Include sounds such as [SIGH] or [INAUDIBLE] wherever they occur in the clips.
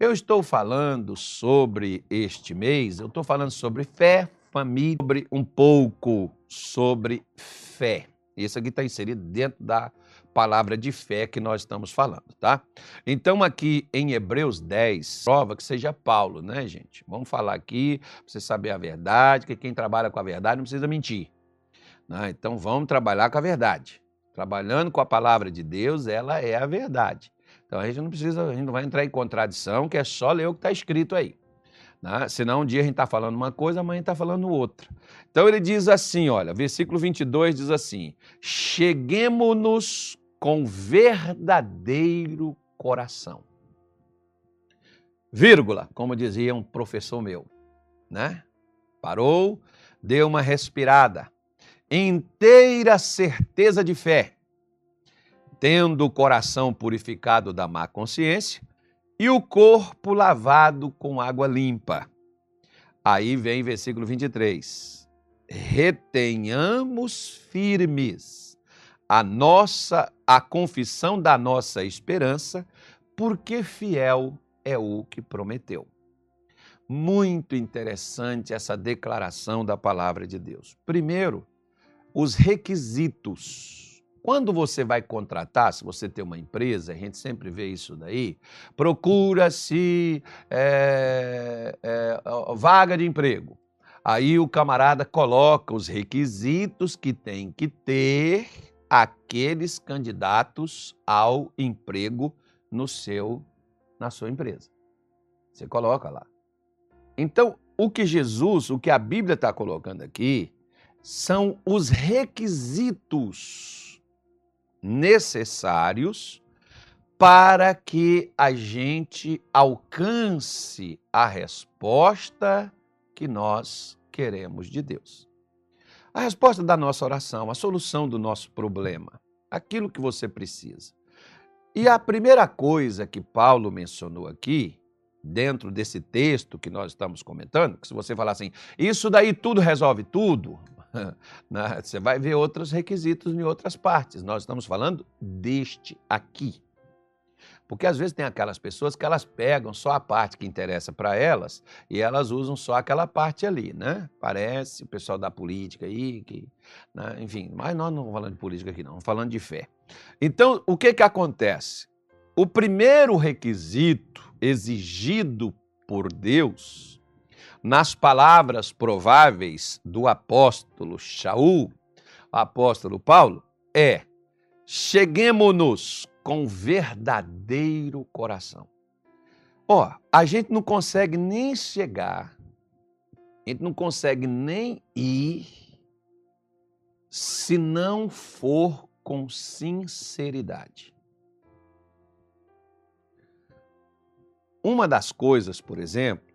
Eu estou falando sobre este mês, eu estou falando sobre fé, família, sobre um pouco sobre fé. Isso aqui está inserido dentro da palavra de fé que nós estamos falando, tá? Então, aqui em Hebreus 10, prova que seja Paulo, né, gente? Vamos falar aqui, para você saber a verdade, que quem trabalha com a verdade não precisa mentir. Né? Então, vamos trabalhar com a verdade. Trabalhando com a palavra de Deus, ela é a verdade. Então, a gente não precisa, a gente não vai entrar em contradição, que é só ler o que está escrito aí. Né? Senão, um dia a gente está falando uma coisa, amanhã está falando outra. Então, ele diz assim, olha, versículo 22 diz assim, cheguemos-nos com verdadeiro coração. Vírgula, como dizia um professor meu, né? Parou, deu uma respirada. Inteira certeza de fé, tendo o coração purificado da má consciência e o corpo lavado com água limpa. Aí vem versículo 23. Retenhamos firmes a nossa a confissão da nossa esperança, porque fiel é o que prometeu. Muito interessante essa declaração da palavra de Deus. Primeiro, os requisitos. Quando você vai contratar, se você tem uma empresa, a gente sempre vê isso daí, procura-se é, é, vaga de emprego. Aí o camarada coloca os requisitos que tem que ter aqueles candidatos ao emprego no seu na sua empresa. Você coloca lá. Então, o que Jesus, o que a Bíblia está colocando aqui, são os requisitos necessários para que a gente alcance a resposta que nós queremos de Deus. A resposta da nossa oração, a solução do nosso problema, aquilo que você precisa. E a primeira coisa que Paulo mencionou aqui, dentro desse texto que nós estamos comentando, que se você falar assim, isso daí tudo resolve tudo, [LAUGHS] você vai ver outros requisitos em outras partes. Nós estamos falando deste aqui. Porque às vezes tem aquelas pessoas que elas pegam só a parte que interessa para elas e elas usam só aquela parte ali, né? Parece o pessoal da política aí, que, né? enfim, mas nós não estamos falando de política aqui, não, estamos falando de fé. Então, o que, que acontece? O primeiro requisito exigido por Deus, nas palavras prováveis do apóstolo Shaul, apóstolo Paulo, é: cheguemos-nos com verdadeiro coração. Ó, a gente não consegue nem chegar, a gente não consegue nem ir se não for com sinceridade. Uma das coisas, por exemplo,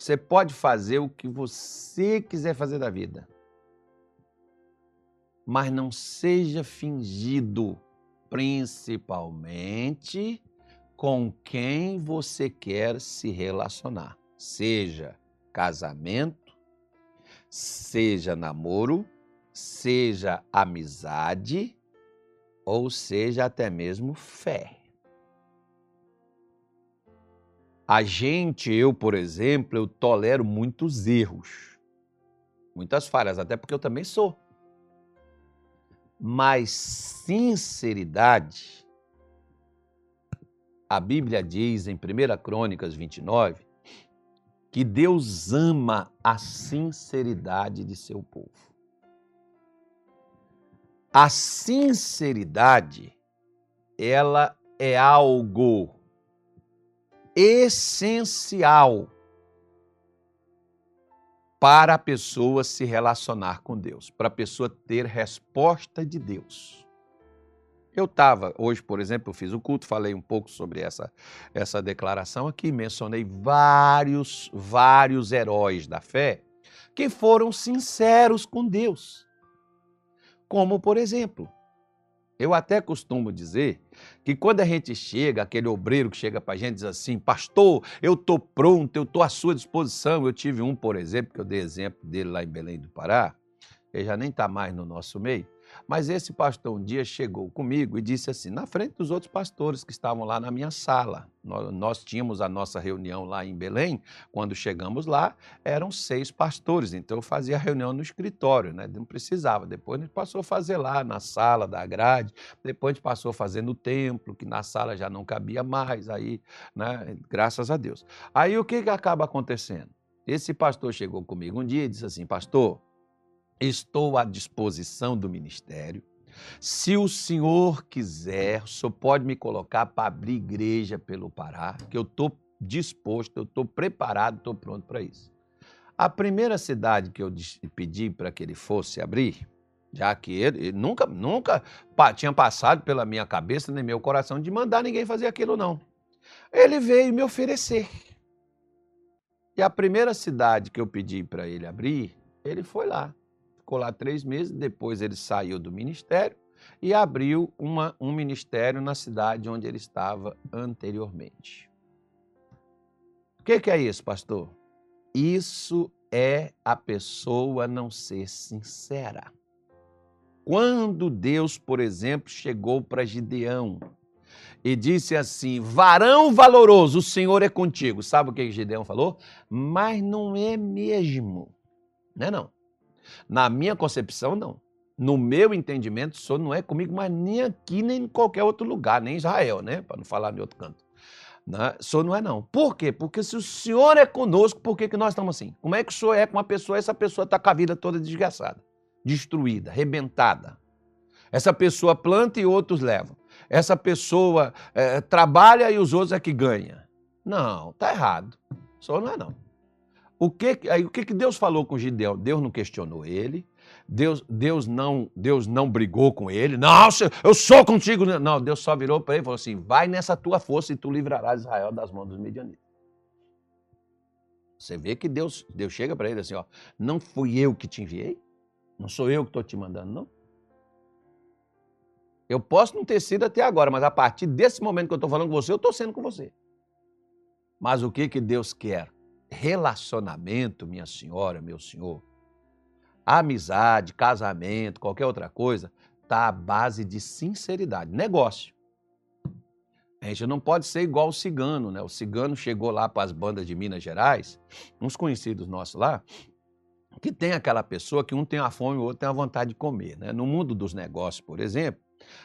você pode fazer o que você quiser fazer da vida, mas não seja fingido principalmente com quem você quer se relacionar, seja casamento, seja namoro, seja amizade ou seja até mesmo fé. A gente, eu, por exemplo, eu tolero muitos erros, muitas falhas, até porque eu também sou mas sinceridade. A Bíblia diz em 1 Crônicas 29 que Deus ama a sinceridade de seu povo. A sinceridade, ela é algo essencial para a pessoa se relacionar com Deus, para a pessoa ter resposta de Deus. Eu estava, hoje, por exemplo, eu fiz o culto, falei um pouco sobre essa, essa declaração aqui, mencionei vários, vários heróis da fé que foram sinceros com Deus. Como, por exemplo, eu até costumo dizer que quando a gente chega, aquele obreiro que chega para a gente diz assim, pastor, eu estou pronto, eu estou à sua disposição. Eu tive um, por exemplo, que eu dei exemplo dele lá em Belém do Pará, ele já nem está mais no nosso meio, Mas esse pastor um dia chegou comigo e disse assim, na frente dos outros pastores que estavam lá na minha sala. Nós, nós, tínhamos a nossa reunião lá em Belém. Quando chegamos lá, eram seis pastores. Então eu fazia a reunião no escritório, né? Não precisava. Depois a gente passou a fazer lá na sala da grade. Depois a gente passou a fazer no templo, que na sala já não cabia mais. Aí, né? Graças a Deus. Aí o que, que acaba acontecendo? Esse pastor chegou comigo um dia e disse assim, pastor, estou à disposição do ministério. Se o senhor quiser, o senhor pode me colocar para abrir igreja pelo Pará, que eu estou disposto, eu estou preparado, estou pronto para isso. A primeira cidade que eu pedi para que ele fosse abrir, já que ele, ele nunca, nunca tinha passado pela minha cabeça nem meu coração de mandar ninguém fazer aquilo, não. Ele veio me oferecer. E a primeira cidade que eu pedi para ele abrir, ele foi lá ficou lá três meses, depois ele saiu do ministério e abriu uma, um ministério na cidade onde ele estava anteriormente. O que, que é isso, pastor? Isso é a pessoa não ser sincera. Quando Deus, por exemplo, chegou para Gideão e disse assim: Varão valoroso, o Senhor é contigo. Sabe o que Gideão falou? Mas não é mesmo. Não é não. Na minha concepção, não. No meu entendimento, o Senhor não é comigo, mas nem aqui, nem em qualquer outro lugar, nem em Israel, né? Para não falar em outro canto. Né? O Senhor não é, não. Por quê? Porque se o Senhor é conosco, por que, que nós estamos assim? Como é que o Senhor é com uma pessoa essa pessoa está com a vida toda desgraçada, destruída, arrebentada? Essa pessoa planta e outros levam. Essa pessoa é, trabalha e os outros é que ganha. Não, tá errado. Senhor não é, não. O que, aí, o que, que Deus falou com Gideão? Deus não questionou ele, Deus, Deus, não, Deus não brigou com ele. Não, eu sou contigo. Não, Deus só virou para ele e falou assim: vai nessa tua força e tu livrarás Israel das mãos dos medianitas. Você vê que Deus, Deus chega para ele assim: ó, não fui eu que te enviei? Não sou eu que estou te mandando, não? Eu posso não ter sido até agora, mas a partir desse momento que eu estou falando com você, eu estou sendo com você. Mas o que, que Deus quer? Relacionamento, minha senhora, meu senhor, amizade, casamento, qualquer outra coisa, está à base de sinceridade. Negócio. A gente não pode ser igual o cigano, né? O cigano chegou lá para as bandas de Minas Gerais, uns conhecidos nossos lá, que tem aquela pessoa que um tem a fome e o outro tem a vontade de comer, né? No mundo dos negócios, por exemplo,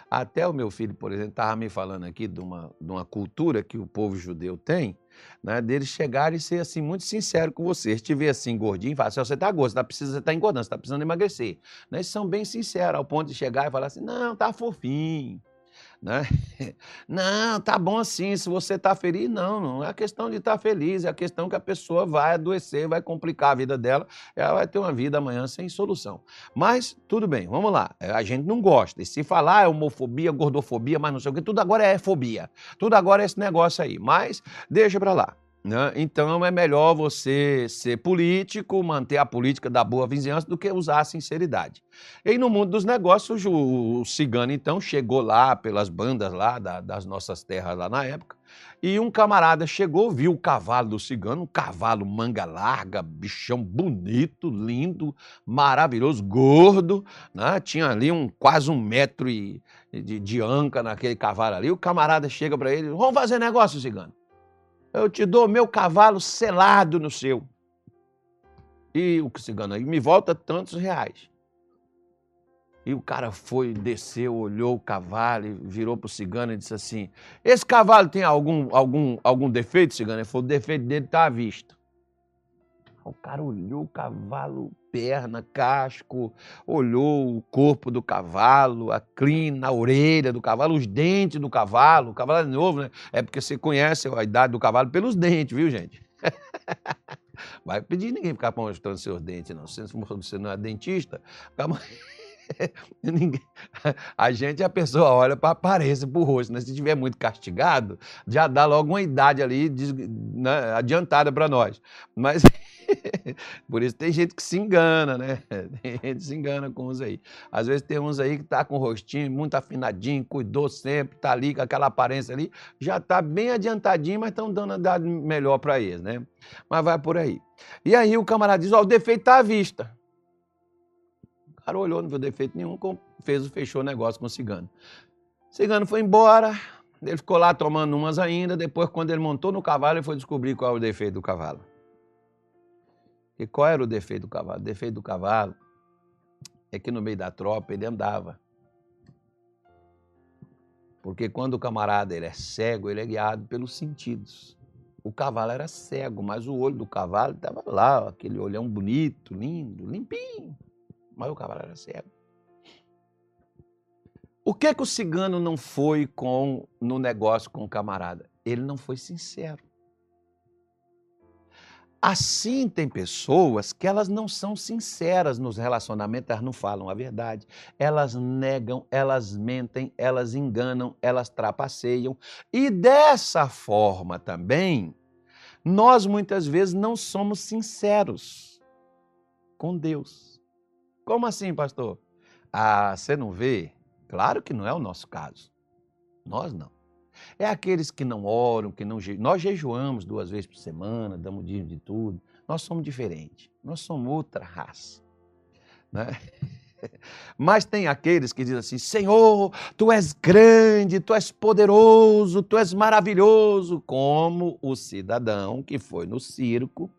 até o meu filho, por exemplo, estava me falando aqui de uma, de uma cultura que o povo judeu tem, né, deles chegarem e ser assim muito sincero com você. Se estiver assim gordinho, fala assim, você está gordo, você está precisando, tá engordando, você está precisando emagrecer. Né, eles são bem sinceros, ao ponto de chegar e falar assim, não, tá fofinho. Né? [LAUGHS] Não, tá bom assim, se você está feliz, não, não é questão de estar tá feliz, é a questão que a pessoa vai adoecer, vai complicar a vida dela, ela vai ter uma vida amanhã sem solução. Mas, tudo bem, vamos lá, é, a gente não gosta, e se falar é homofobia, gordofobia, mas não sei o que, tudo agora é fobia, tudo agora é esse negócio aí, mas deixa para lá. Né? Então é melhor você ser político, manter a política da boa vizinhança, do que usar a sinceridade. E no mundo dos negócios, o, cigano então chegou lá pelas bandas lá da, das nossas terras lá na época, e um camarada chegou, viu o cavalo do cigano, um cavalo manga larga, bichão bonito, lindo, maravilhoso, gordo, né? tinha ali um quase um metro e, de, de anca naquele cavalo ali. O camarada chega para ele, vamos fazer negócio, cigano eu te dou meu cavalo selado no seu. E o cigano aí me volta tantos reais. E o cara foi, desceu, olhou o cavalo virou para o cigano e disse assim: Esse cavalo tem algum, algum, algum defeito, cigano? Ele falou: o defeito dele está à vista. O cara olhou o cavalo, perna, casco, olhou o corpo do cavalo, a crina, a orelha do cavalo, os dentes do cavalo. O cavalo é novo, né? É porque você conhece a idade do cavalo pelos dentes, viu, gente? [LAUGHS] Vai pedir ninguém ficar mostrando seus dentes, não. Se você não é dentista, fica... [LAUGHS] a gente, a pessoa olha para a aparência, para o rosto. Né? Se estiver muito castigado, já dá logo uma idade ali né, adiantada para nós. Mas [LAUGHS] por isso tem gente que se engana, né? Tem gente que se engana com uns aí. Às vezes tem uns aí que tá com o rostinho muito afinadinho, cuidou sempre, tá ali com aquela aparência ali, já tá bem adiantadinho, mas estão dando a idade melhor para eles, né? Mas vai por aí. E aí o camarada diz: Ó, o defeito tá à vista cara olhou, não viu defeito nenhum, fez, fechou o negócio com o cigano. O cigano foi embora, ele ficou lá tomando umas ainda, depois quando ele montou no cavalo, ele foi descobrir qual era o defeito do cavalo. E qual era o defeito do cavalo? O defeito do cavalo é que no meio da tropa ele andava. Porque quando o camarada ele é cego, ele é guiado pelos sentidos. O cavalo era cego, mas o olho do cavalo estava lá, aquele olhão bonito, lindo, limpinho. Mas o cavalo era cego. O que que o cigano não foi com no negócio com o camarada? Ele não foi sincero. Assim, tem pessoas que elas não são sinceras nos relacionamentos, elas não falam a verdade, elas negam, elas mentem, elas enganam, elas trapaceiam. E dessa forma também, nós muitas vezes não somos sinceros com Deus. Como assim, pastor? Ah, você não vê? Claro que não é o nosso caso. Nós não. É aqueles que não oram, que não jejuam. Nós jejuamos duas vezes por semana, damos dia de tudo. Nós somos diferentes. Nós somos outra raça. Né? [LAUGHS] Mas tem aqueles que dizem assim: Senhor, tu és grande, tu és poderoso, tu és maravilhoso, como o cidadão que foi no circo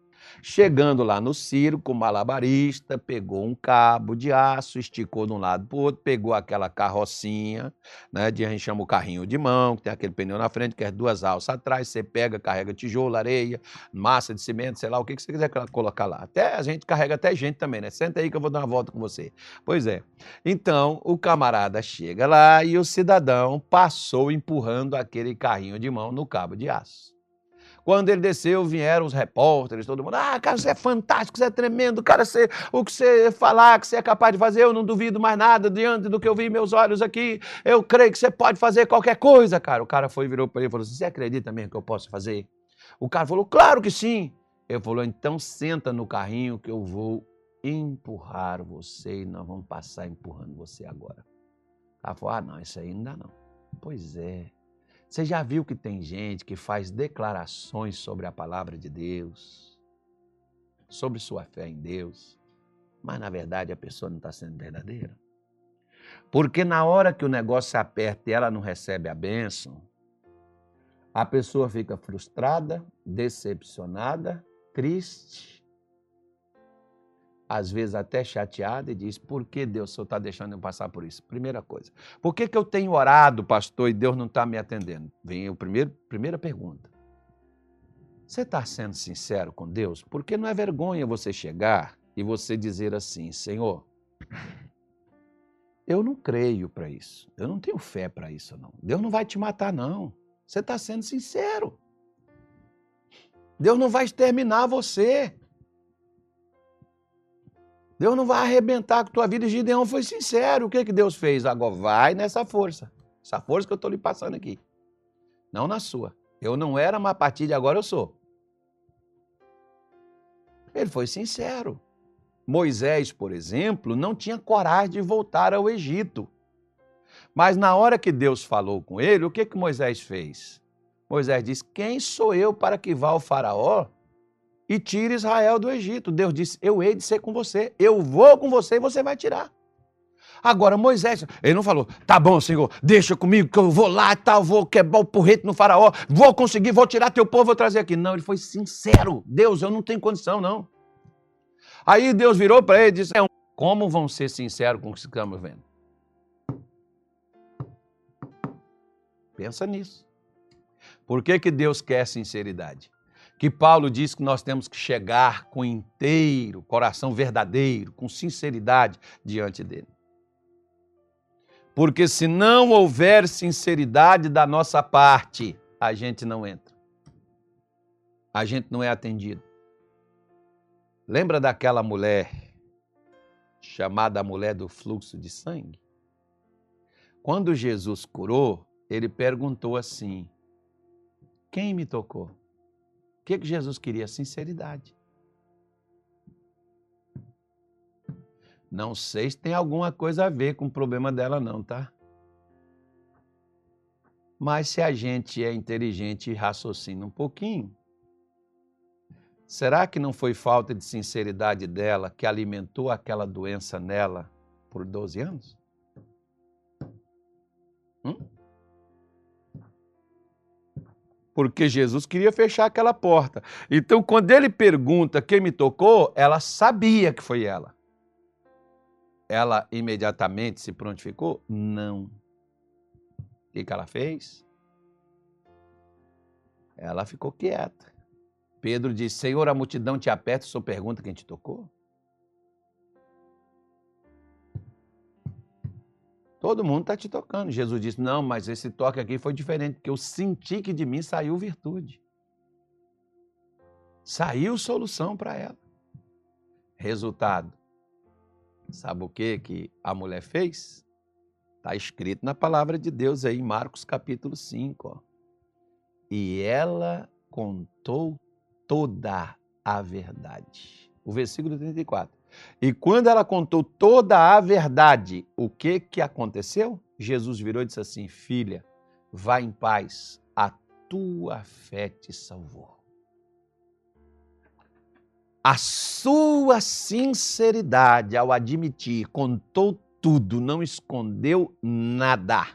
Chegando lá no circo, o malabarista pegou um cabo de aço, esticou de um lado para o outro, pegou aquela carrocinha, né, de, a gente chama o carrinho de mão, que tem aquele pneu na frente, que é duas alças atrás, você pega, carrega tijolo, areia, massa de cimento, sei lá, o que, que você quiser colocar lá. Até a gente carrega até gente também, né? Senta aí que eu vou dar uma volta com você. Pois é. Então, o camarada chega lá e o cidadão passou empurrando aquele carrinho de mão no cabo de aço. Quando ele desceu, vieram os repórteres, todo mundo. Ah, cara, você é fantástico, você é tremendo, cara, você, o que você falar, que você é capaz de fazer, eu não duvido mais nada diante do que eu vi meus olhos aqui. Eu creio que você pode fazer qualquer coisa, cara. O cara foi, virou para ele e falou assim: Você acredita mesmo que eu posso fazer? O cara falou: Claro que sim. Ele falou: Então senta no carrinho que eu vou empurrar você e nós vamos passar empurrando você agora. Cara falou: Ah, não, isso aí dá não. Pois é. Você já viu que tem gente que faz declarações sobre a palavra de Deus, sobre sua fé em Deus, mas na verdade a pessoa não está sendo verdadeira? Porque na hora que o negócio aperta e ela não recebe a bênção, a pessoa fica frustrada, decepcionada, triste, às vezes até chateada, e diz: Por que Deus, Senhor está deixando eu passar por isso? Primeira coisa. Por que, que eu tenho orado, pastor, e Deus não está me atendendo? Vem a primeira pergunta. Você está sendo sincero com Deus? Porque não é vergonha você chegar e você dizer assim: Senhor, eu não creio para isso. Eu não tenho fé para isso, não. Deus não vai te matar, não. Você está sendo sincero. Deus não vai exterminar você. Deus não vai arrebentar com tua vida. E Gideão foi sincero. O que, que Deus fez? Agora vai nessa força. Essa força que eu estou lhe passando aqui. Não na sua. Eu não era, mas a partir de agora eu sou. Ele foi sincero. Moisés, por exemplo, não tinha coragem de voltar ao Egito. Mas na hora que Deus falou com ele, o que, que Moisés fez? Moisés disse: Quem sou eu para que vá ao Faraó e tire Israel do Egito. Deus disse: Eu hei de ser com você, eu vou com você e você vai tirar. Agora, Moisés, ele não falou, tá bom, Senhor, deixa comigo que eu vou lá e tal, vou quebrar o porrete no faraó, vou conseguir, vou tirar teu povo, vou trazer aqui. Não, ele foi sincero. Deus, eu não tenho condição, não. Aí Deus virou para ele e disse, é como vão ser sinceros com o que estamos vendo? Pensa nisso. Por que, que Deus quer sinceridade? Que Paulo diz que nós temos que chegar com inteiro, coração verdadeiro, com sinceridade diante dele. Porque se não houver sinceridade da nossa parte, a gente não entra. A gente não é atendido. Lembra daquela mulher chamada a mulher do fluxo de sangue? Quando Jesus curou, ele perguntou assim: Quem me tocou? Que, que Jesus queria? Sinceridade. Não sei se tem alguma coisa a ver com o problema dela, não, tá? Mas se a gente é inteligente e raciocina um pouquinho, será que não foi falta de sinceridade dela que alimentou aquela doença nela por 12 anos? Hum? Porque Jesus queria fechar aquela porta. Então, quando ele pergunta quem me tocou, ela sabia que foi ela. Ela imediatamente se prontificou? Não. O que, ela fez? Ela ficou quieta. Pedro disse: Senhor, a multidão te aperta, só pergunta quem te tocou. Todo mundo está te tocando. Jesus disse: Não, mas esse toque aqui foi diferente, porque eu senti que de mim saiu virtude. Saiu solução para ela. Resultado: sabe o que, que a mulher fez? Está escrito na palavra de Deus aí, em Marcos capítulo 5. Ó. E ela contou toda a verdade. O versículo 34. E quando ela contou toda a verdade, o que que aconteceu? Jesus virou e disse assim: Filha, vá em paz, a tua fé te salvou. A sua sinceridade ao admitir, contou tudo, não escondeu nada.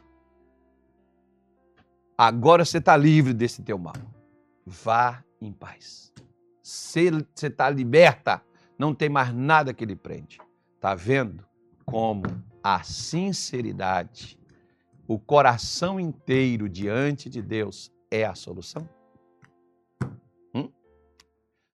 Agora você está livre desse teu mal. Vá em paz. Você está liberta não tem mais nada que lhe prende. Está vendo como a sinceridade, o coração inteiro diante de Deus é a solução?